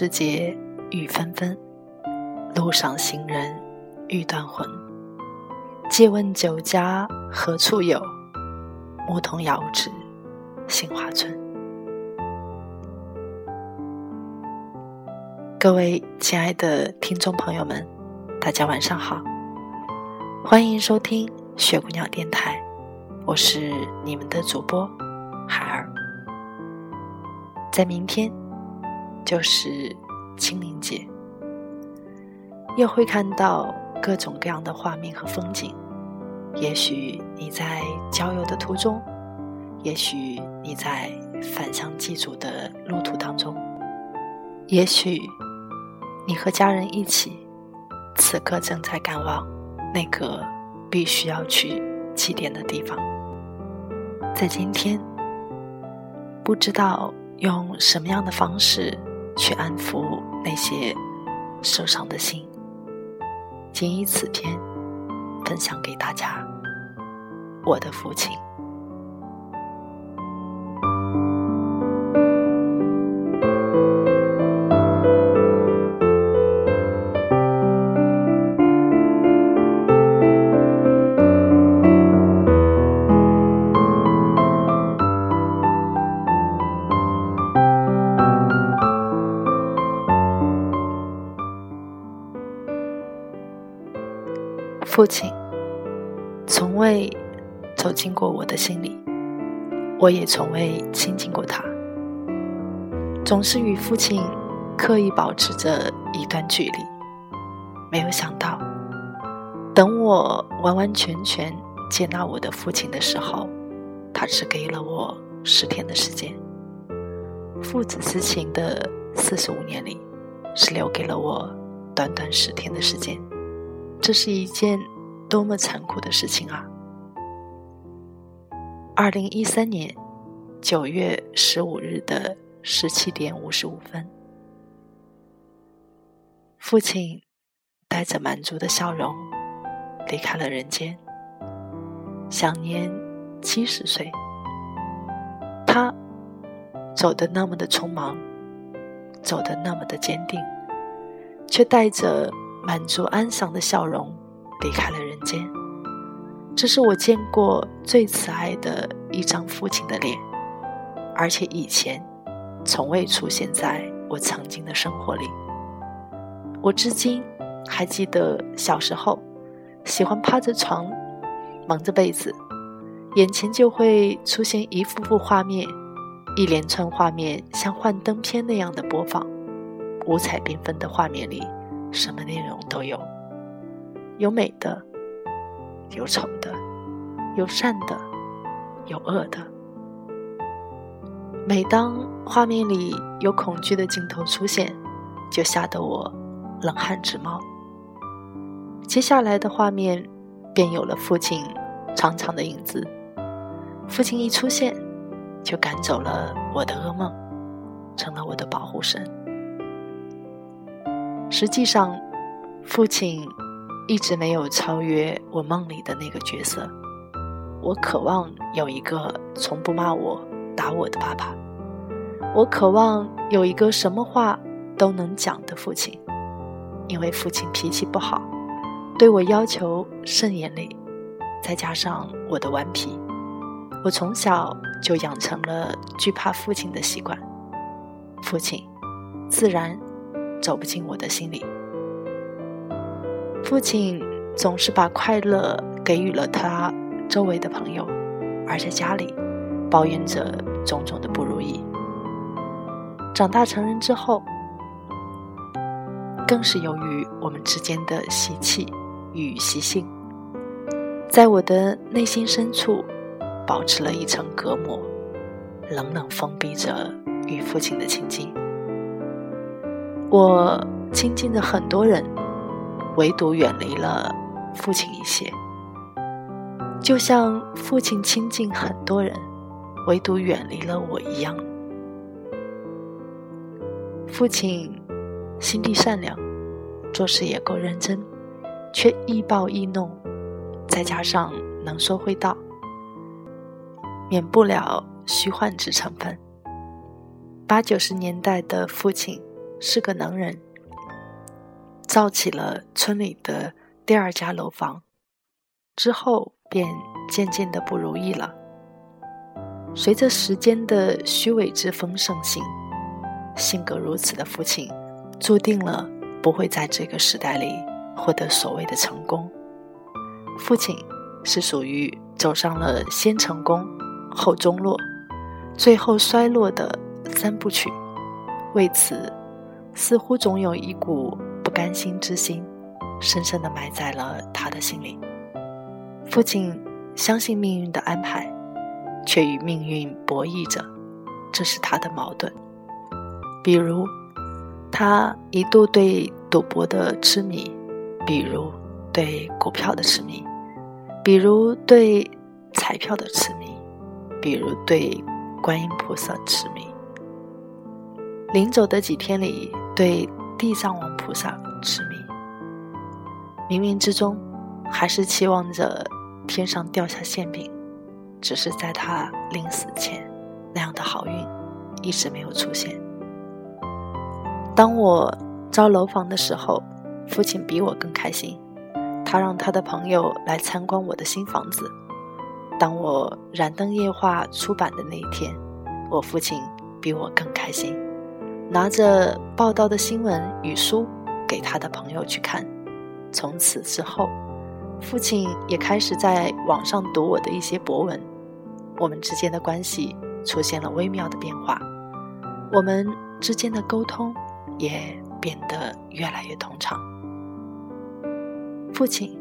时节雨纷纷，路上行人欲断魂。借问酒家何处有？牧童遥指杏花村。各位亲爱的听众朋友们，大家晚上好，欢迎收听雪姑娘电台，我是你们的主播海儿，在明天。就是清明节，又会看到各种各样的画面和风景。也许你在郊游的途中，也许你在返乡祭祖的路途当中，也许你和家人一起，此刻正在赶往那个必须要去祭奠的地方。在今天，不知道用什么样的方式。去安抚那些受伤的心，仅以此篇分享给大家。我的父亲。父亲从未走进过我的心里，我也从未亲近过他，总是与父亲刻意保持着一段距离。没有想到，等我完完全全接纳我的父亲的时候，他只给了我十天的时间。父子之情的四十五年里，是留给了我短短十天的时间。这是一件多么残酷的事情啊！二零一三年九月十五日的十七点五十五分，父亲带着满足的笑容离开了人间，享年七十岁。他走的那么的匆忙，走的那么的坚定，却带着。满足安详的笑容离开了人间，这是我见过最慈爱的一张父亲的脸，而且以前从未出现在我曾经的生活里。我至今还记得小时候喜欢趴着床，蒙着被子，眼前就会出现一幅幅画面，一连串画面像幻灯片那样的播放，五彩缤纷的画面里。什么内容都有，有美的，有丑的，有善的，有恶的。每当画面里有恐惧的镜头出现，就吓得我冷汗直冒。接下来的画面便有了父亲长长的影子。父亲一出现，就赶走了我的噩梦，成了我的保护神。实际上，父亲一直没有超越我梦里的那个角色。我渴望有一个从不骂我、打我的爸爸。我渴望有一个什么话都能讲的父亲，因为父亲脾气不好，对我要求甚严厉，再加上我的顽皮，我从小就养成了惧怕父亲的习惯。父亲，自然。走不进我的心里。父亲总是把快乐给予了他周围的朋友，而在家里抱怨着种种的不如意。长大成人之后，更是由于我们之间的习气与习性，在我的内心深处保持了一层隔膜，冷冷封闭着与父亲的亲近。我亲近的很多人，唯独远离了父亲一些，就像父亲亲近很多人，唯独远离了我一样。父亲心地善良，做事也够认真，却易暴易怒，再加上能说会道，免不了虚幻之成分。八九十年代的父亲是个能人，造起了村里的第二家楼房，之后便渐渐的不如意了。随着时间的虚伪之风盛行。性格如此的父亲，注定了不会在这个时代里获得所谓的成功。父亲是属于走上了先成功后中落，最后衰落的三部曲。为此，似乎总有一股不甘心之心，深深地埋在了他的心里。父亲相信命运的安排，却与命运博弈着，这是他的矛盾。比如，他一度对赌博的痴迷，比如对股票的痴迷，比如对彩票的痴迷，比如对观音菩萨痴迷。临走的几天里，对地藏王菩萨痴迷。冥冥之中，还是期望着天上掉下馅饼，只是在他临死前，那样的好运一直没有出现。当我招楼房的时候，父亲比我更开心。他让他的朋友来参观我的新房子。当我燃灯夜话出版的那一天，我父亲比我更开心，拿着报道的新闻与书给他的朋友去看。从此之后，父亲也开始在网上读我的一些博文，我们之间的关系出现了微妙的变化，我们之间的沟通。也变得越来越通畅。父亲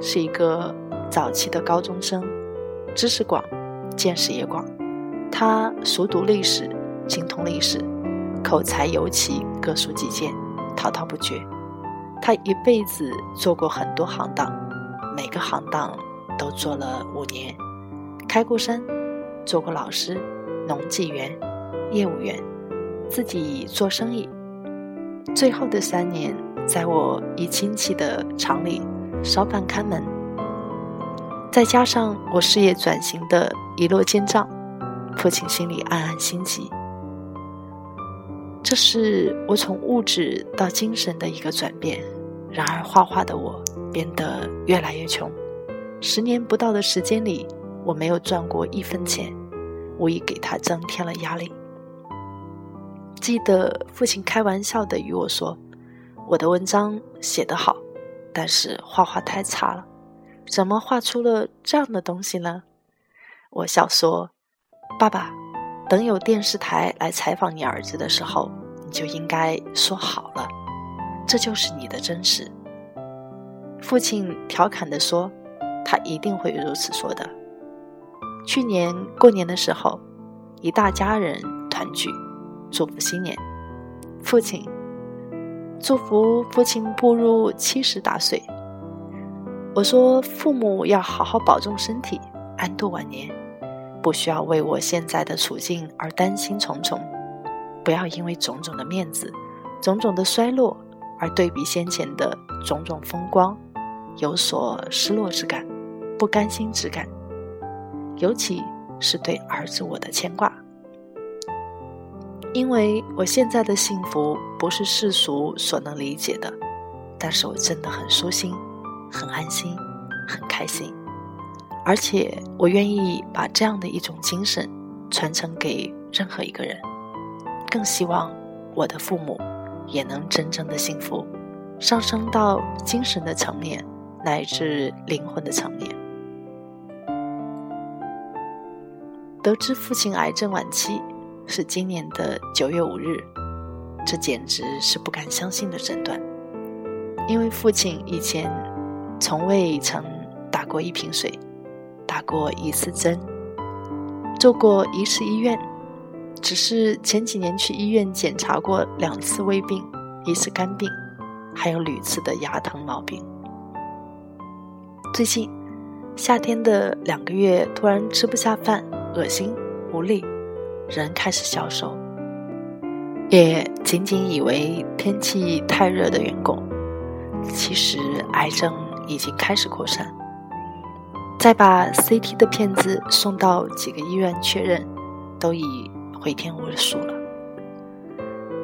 是一个早期的高中生，知识广，见识也广。他熟读历史，精通历史，口才尤其各抒己见，滔滔不绝。他一辈子做过很多行当，每个行当都做了五年，开过山，做过老师、农技员、业务员，自己做生意。最后的三年，在我一亲戚的厂里烧饭看门，再加上我事业转型的一落千丈，父亲心里暗暗心急。这是我从物质到精神的一个转变。然而，画画的我变得越来越穷。十年不到的时间里，我没有赚过一分钱，无疑给他增添了压力。记得父亲开玩笑的与我说：“我的文章写得好，但是画画太差了，怎么画出了这样的东西呢？”我笑说：“爸爸，等有电视台来采访你儿子的时候，你就应该说好了，这就是你的真实。”父亲调侃地说：“他一定会如此说的。”去年过年的时候，一大家人团聚。祝福新年，父亲，祝福父亲步入七十大岁。我说，父母要好好保重身体，安度晚年，不需要为我现在的处境而担心重重，不要因为种种的面子、种种的衰落而对比先前的种种风光，有所失落之感、不甘心之感，尤其是对儿子我的牵挂。因为我现在的幸福不是世俗所能理解的，但是我真的很舒心，很安心，很开心，而且我愿意把这样的一种精神传承给任何一个人，更希望我的父母也能真正的幸福，上升到精神的层面乃至灵魂的层面。得知父亲癌症晚期是今年的九月五日，这简直是不敢相信的诊断。因为父亲以前从未曾打过一瓶水，打过一次针，做过一次医院，只是前几年去医院检查过两次胃病，一次肝病，还有屡次的牙疼毛病。最近夏天的两个月，突然吃不下饭，恶心无力，人开始消瘦，也仅仅以为天气太热的缘故。其实癌症已经开始扩散，再把 CT 的片子送到几个医院确认，都已回天无术了。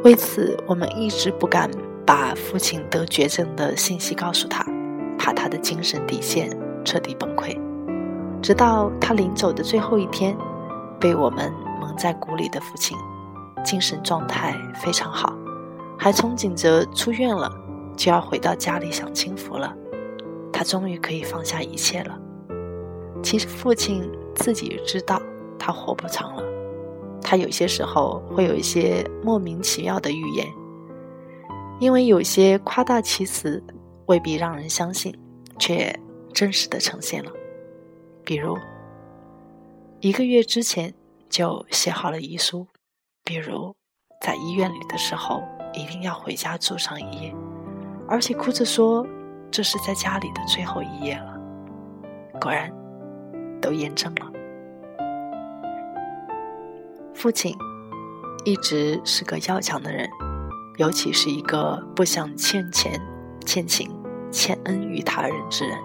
为此，我们一直不敢把父亲得绝症的信息告诉他，怕他的精神底线彻底崩溃。直到他临走的最后一天，被我们蒙在鼓里的父亲，精神状态非常好，还憧憬着出院了。就要回到家里享清福了，他终于可以放下一切了。其实父亲自己知道他活不长了，他有些时候会有一些莫名其妙的预言，因为有些夸大其词未必让人相信，却真实的呈现了。比如一个月之前就写好了遗书，比如在医院里的时候一定要回家住上一夜。而且哭着说：“这是在家里的最后一夜了。”果然，都验证了。父亲一直是个要强的人，尤其是一个不想欠钱、欠情、欠恩于他人之人，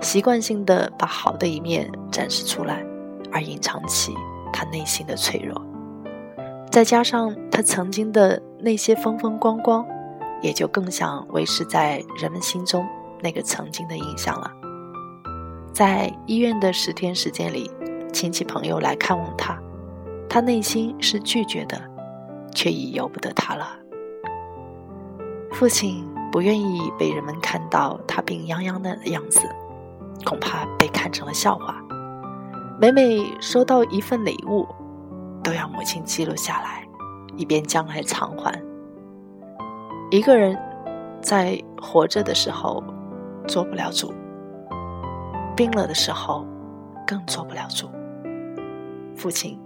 习惯性的把好的一面展示出来，而隐藏起他内心的脆弱。再加上他曾经的那些风风光光。也就更想维持在人们心中那个曾经的印象了。在医院的十天时间里，亲戚朋友来看望他，他内心是拒绝的，却已由不得他了。父亲不愿意被人们看到他病殃殃的样子，恐怕被看成了笑话。每每收到一份礼物，都要母亲记录下来，以便将来偿还。一个人在活着的时候做不了主，病了的时候更做不了主。父亲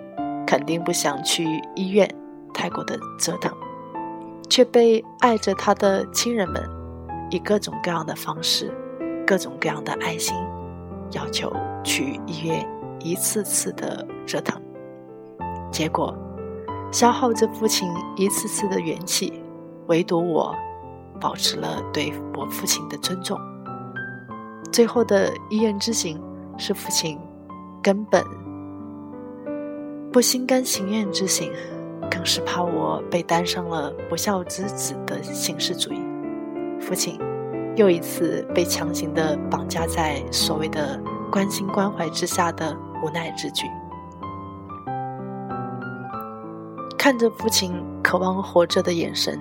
肯定不想去医院，太过的折腾，却被爱着他的亲人们以各种各样的方式、各种各样的爱心要求去医院一次次的折腾，结果消耗着父亲一次次的元气。唯独我，保持了对我父亲的尊重。最后的医院之行，是父亲根本不心甘情愿之行，更是怕我被担上了不孝之子的形式主义。父亲又一次被强行的绑架在所谓的关心关怀之下的无奈之举。看着父亲渴望活着的眼神。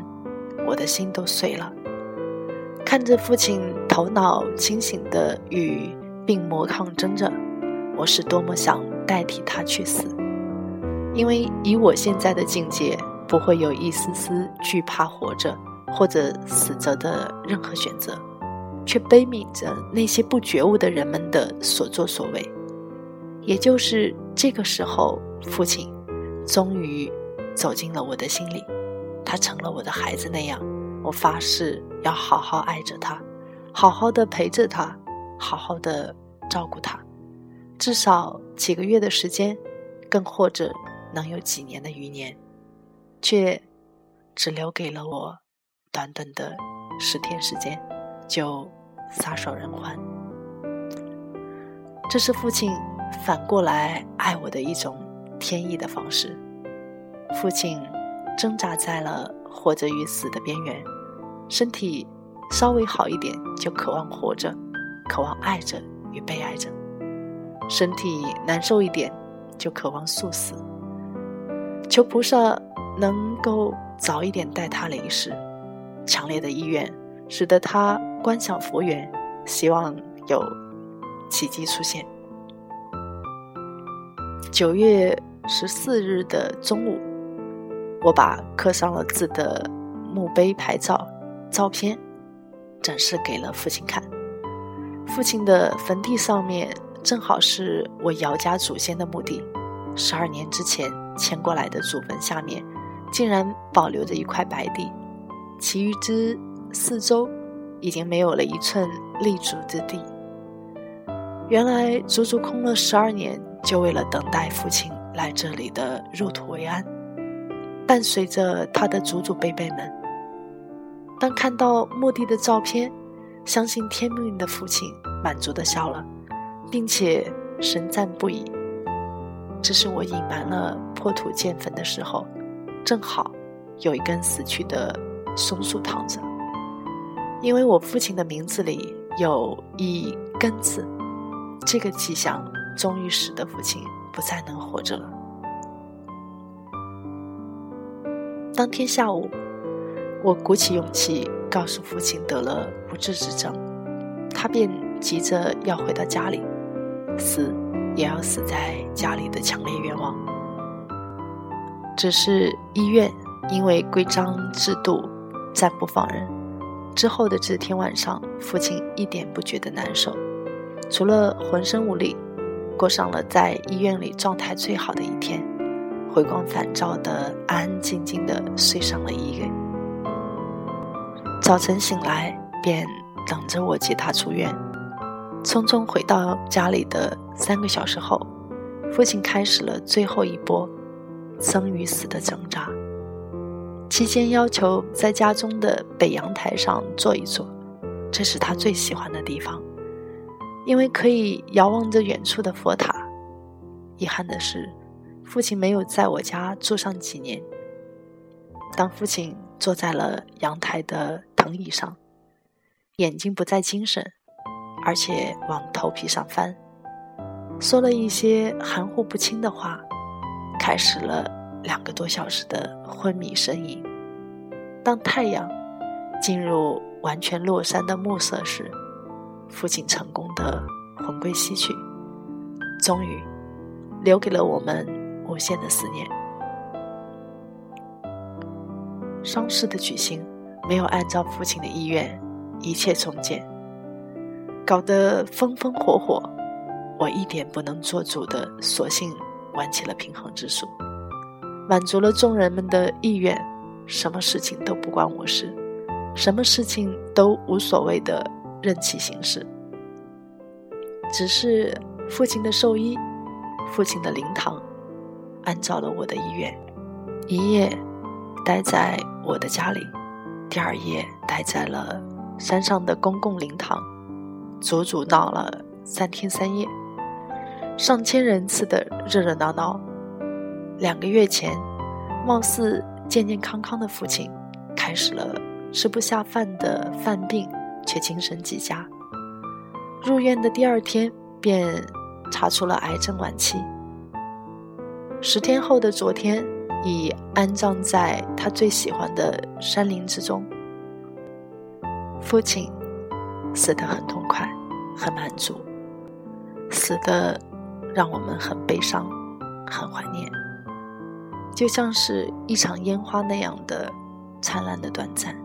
我的心都碎了，看着父亲头脑清醒的与病魔抗争着，我是多么想代替他去死，因为以我现在的境界，不会有一丝丝惧怕活着或者死着的任何选择，却悲悯着那些不觉悟的人们的所作所为。也就是这个时候，父亲终于走进了我的心里。他成了我的孩子那样，我发誓要好好爱着他，好好的陪着他，好好的照顾他，至少几个月的时间，更或者能有几年的余年，却只留给了我短短的十天时间，就撒手人寰。这是父亲反过来爱我的一种天意的方式，父亲。挣扎在了活着与死的边缘，身体稍微好一点就渴望活着，渴望爱着与被爱着；身体难受一点就渴望速死，求菩萨能够早一点带他离世。强烈的意愿使得他观想佛缘，希望有奇迹出现。九月十四日的中午，我把刻上了字的墓碑牌照照片展示给了父亲看。父亲的坟地上面正好是我姚家祖先的墓地，十二年之前迁过来的祖坟下面，竟然保留着一块白地，其余之四周已经没有了一寸立足之地。原来足足空了十二年，就为了等待父亲来这里的入土为安。伴随着他的祖祖辈辈们，当看到墓地的照片，相信天命的父亲满足的笑了，并且神赞不已。这是我隐瞒了破土建坟的时候，正好有一根死去的松树躺着，因为我父亲的名字里有一根字。这个迹象终于使得父亲不再能活着了。当天下午，我鼓起勇气告诉父亲得了不治之症，他便急着要回到家里，死也要死在家里的强烈愿望。只是医院因为规章制度暂不放人，之后的这天晚上，父亲一点不觉得难受。除了浑身无力，过上了在医院里状态最好的一天，回光返照的安安静静的睡上了一夜。早晨醒来，便等着我接他出院。匆匆回到家里的三个小时后，父亲开始了最后一波生与死的挣扎。期间要求在家中的北阳台上坐一坐，这是他最喜欢的地方。因为可以遥望着远处的佛塔，遗憾的是，父亲没有在我家住上几年。当父亲坐在了阳台的躺椅上，眼睛不再精神，而且往头皮上翻，说了一些含糊不清的话，开始了两个多小时的昏迷呻吟。当太阳进入完全落山的暮色时，父亲成功的魂归西去，终于留给了我们无限的思念。丧事的举行没有按照父亲的意愿一切从简，搞得风风火火。我一点不能做主的，索性玩起了平衡之术，满足了众人们的意愿，什么事情都不关我事，什么事情都无所谓的。任其行事，只是父亲的寿衣，父亲的灵堂，按照了我的意愿，一夜待在我的家里，第二夜待在了山上的公共灵堂，足足闹了三天三夜，上千人次的热热闹闹。两个月前，貌似健健康康的父亲，开始了吃不下饭的犯病。却精神极佳。入院的第二天便查出了癌症晚期。十天后的昨天，已安葬在他最喜欢的山林之中。父亲死得很痛快，很满足，死的让我们很悲伤，很怀念，就像是一场烟花那样的灿烂的短暂。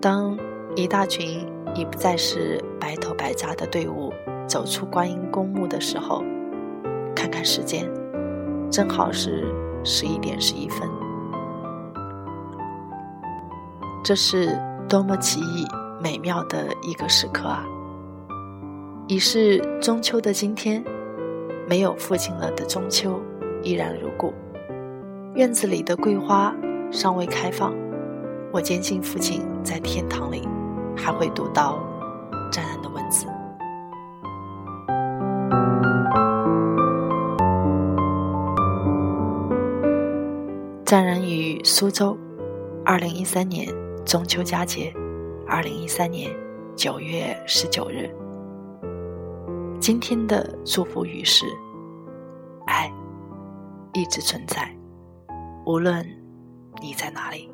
当。一大群已不再是白头白发的队伍走出观音公墓的时候，看看时间，正好是十一点十一分。这是多么奇异美妙的一个时刻啊！已是中秋的今天，没有父亲了的中秋依然如故。院子里的桂花尚未开放，我坚信父亲在天堂里。还会读到湛蓝的文字。苏州，二零一三年中秋佳节，二零一三年九月十九日。今天的祝福语是：爱一直存在，无论你在哪里。